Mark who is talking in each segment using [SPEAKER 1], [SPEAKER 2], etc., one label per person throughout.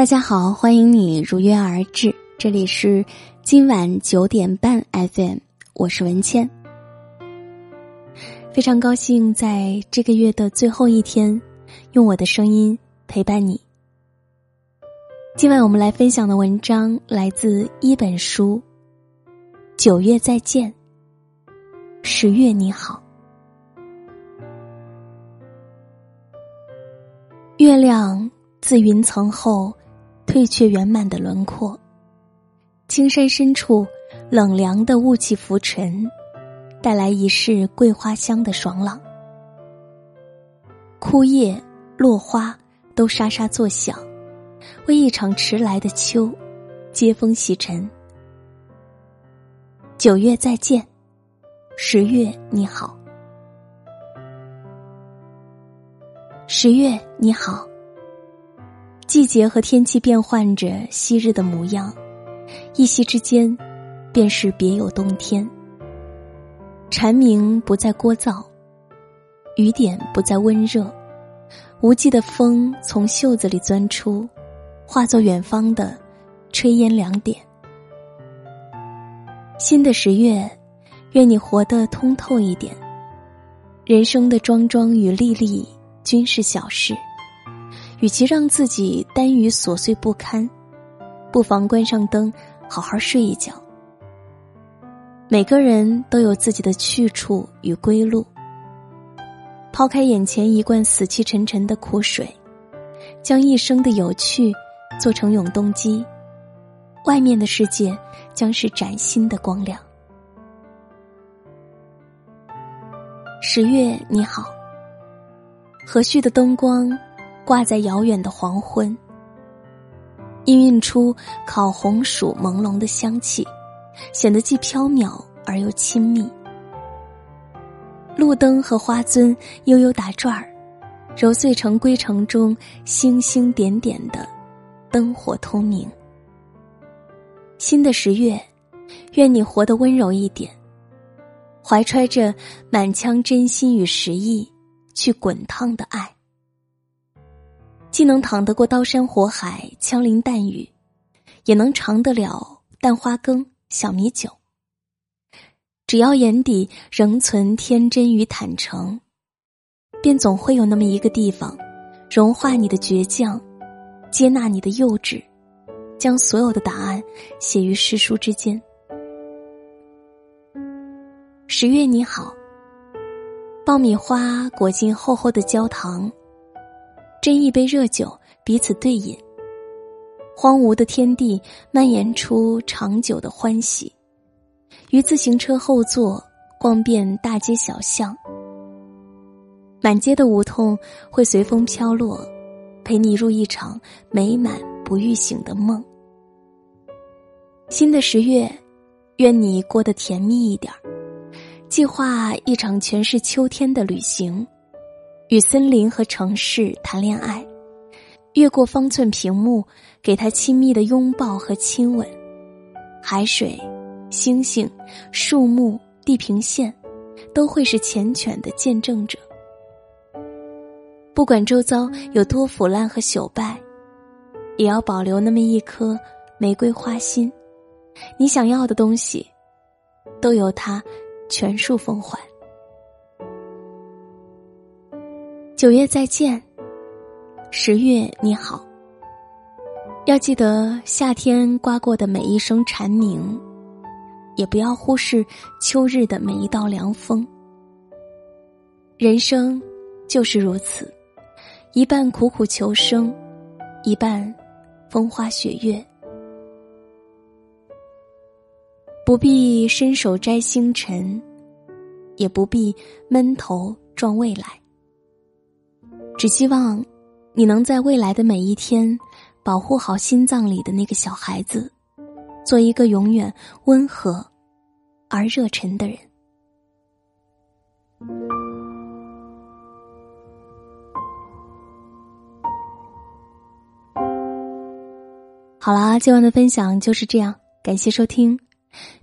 [SPEAKER 1] 大家好，欢迎你如约而至，这里是今晚九点半 FM，我是文倩。非常高兴在这个月的最后一天，用我的声音陪伴你。今晚我们来分享的文章来自一本书。九月再见，十月你好。月亮自云层后。退却圆满的轮廓，青山深处冷凉的雾气浮沉，带来一世桂花香的爽朗。枯叶落花都沙沙作响，为一场迟来的秋接风洗尘。九月再见，十月你好，十月你好。季节和天气变换着昔日的模样，一夕之间，便是别有洞天。蝉鸣不再聒噪，雨点不再温热，无际的风从袖子里钻出，化作远方的炊烟两点。新的十月，愿你活得通透一点，人生的桩桩与粒粒均是小事。与其让自己耽于琐碎不堪，不妨关上灯，好好睡一觉。每个人都有自己的去处与归路。抛开眼前一罐死气沉沉的苦水，将一生的有趣做成永动机，外面的世界将是崭新的光亮。十月你好，和煦的灯光。挂在遥远的黄昏，氤氲出烤红薯朦胧的香气，显得既飘渺而又亲密。路灯和花樽悠悠打转儿，揉碎成归程中星星点点的灯火通明。新的十月，愿你活得温柔一点，怀揣着满腔真心与实意去滚烫的爱。既能淌得过刀山火海、枪林弹雨，也能尝得了蛋花羹、小米酒。只要眼底仍存天真与坦诚，便总会有那么一个地方，融化你的倔强，接纳你的幼稚，将所有的答案写于诗书之间。十月你好，爆米花裹进厚厚的焦糖。斟一杯热酒，彼此对饮。荒芜的天地蔓延出长久的欢喜。于自行车后座逛遍大街小巷，满街的梧桐会随风飘落，陪你入一场美满不欲醒的梦。新的十月，愿你过得甜蜜一点儿，计划一场全是秋天的旅行。与森林和城市谈恋爱，越过方寸屏幕，给他亲密的拥抱和亲吻。海水、星星、树木、地平线，都会是缱绻的见证者。不管周遭有多腐烂和朽败，也要保留那么一颗玫瑰花心。你想要的东西，都由它全数奉还。九月再见，十月你好。要记得夏天刮过的每一声蝉鸣，也不要忽视秋日的每一道凉风。人生就是如此，一半苦苦求生，一半风花雪月。不必伸手摘星辰，也不必闷头撞未来。只希望，你能在未来的每一天，保护好心脏里的那个小孩子，做一个永远温和而热忱的人。好啦，今晚的分享就是这样，感谢收听。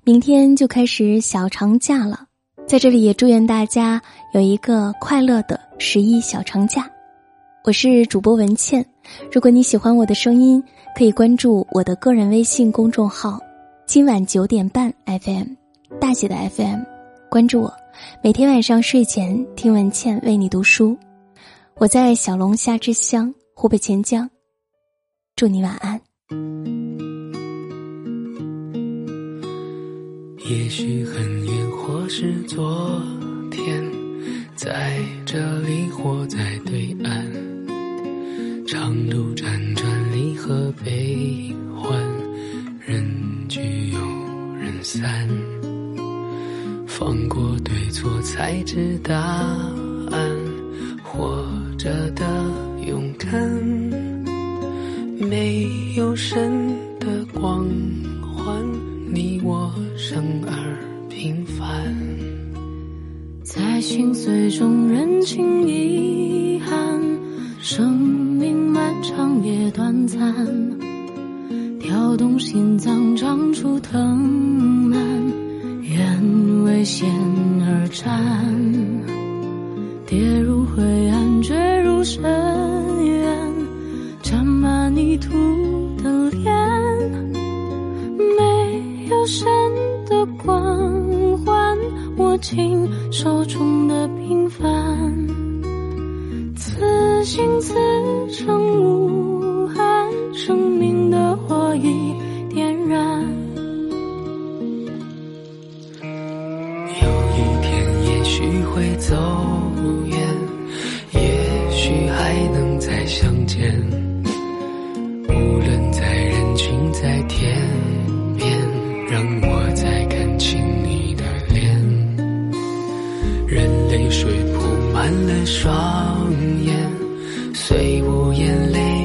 [SPEAKER 1] 明天就开始小长假了，在这里也祝愿大家有一个快乐的十一小长假。我是主播文倩，如果你喜欢我的声音，可以关注我的个人微信公众号“今晚九点半 FM”，大写的 FM，关注我，每天晚上睡前听文倩为你读书。我在小龙虾之乡湖北潜江，祝你晚安。
[SPEAKER 2] 也许很远，或是昨天，在这里或在对岸，长路辗转，离合悲欢，人聚又人散，放过对错，才知答案。活着的勇敢，没有神的光环，你我生而平凡，
[SPEAKER 3] 在心碎中认清遗憾，生也短暂，跳动心脏长出藤蔓，愿为险而战。跌入灰暗，坠入深渊，沾满泥土的脸，没有神的光环，握紧手中的平凡，此心此生无，一点燃
[SPEAKER 2] 有一天也许会走远也许还能再相见。无论在人群在天边让我再看清你的脸任泪水铺满了双眼虽无眼泪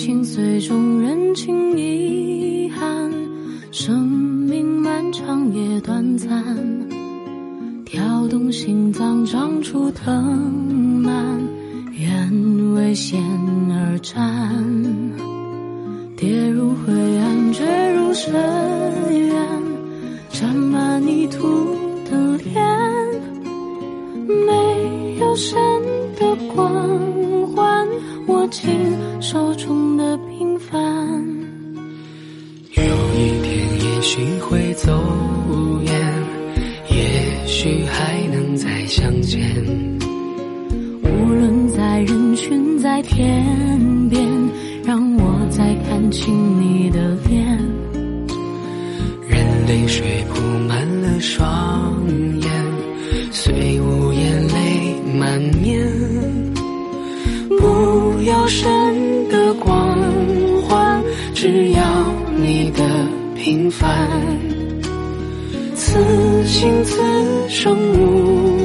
[SPEAKER 3] 心碎中认清遗憾，生命漫长也短暂，跳动心脏长出藤蔓，愿为险而战，跌入灰暗，坠入深渊，沾满泥土的脸，没有神的光环。握紧手中
[SPEAKER 2] 许还能再相见。
[SPEAKER 3] 无论在人群在天边，让我再看清你的脸。
[SPEAKER 2] 任泪水铺满了双眼，虽无言泪满面。不要神的光环，只要你的平凡。此心此生无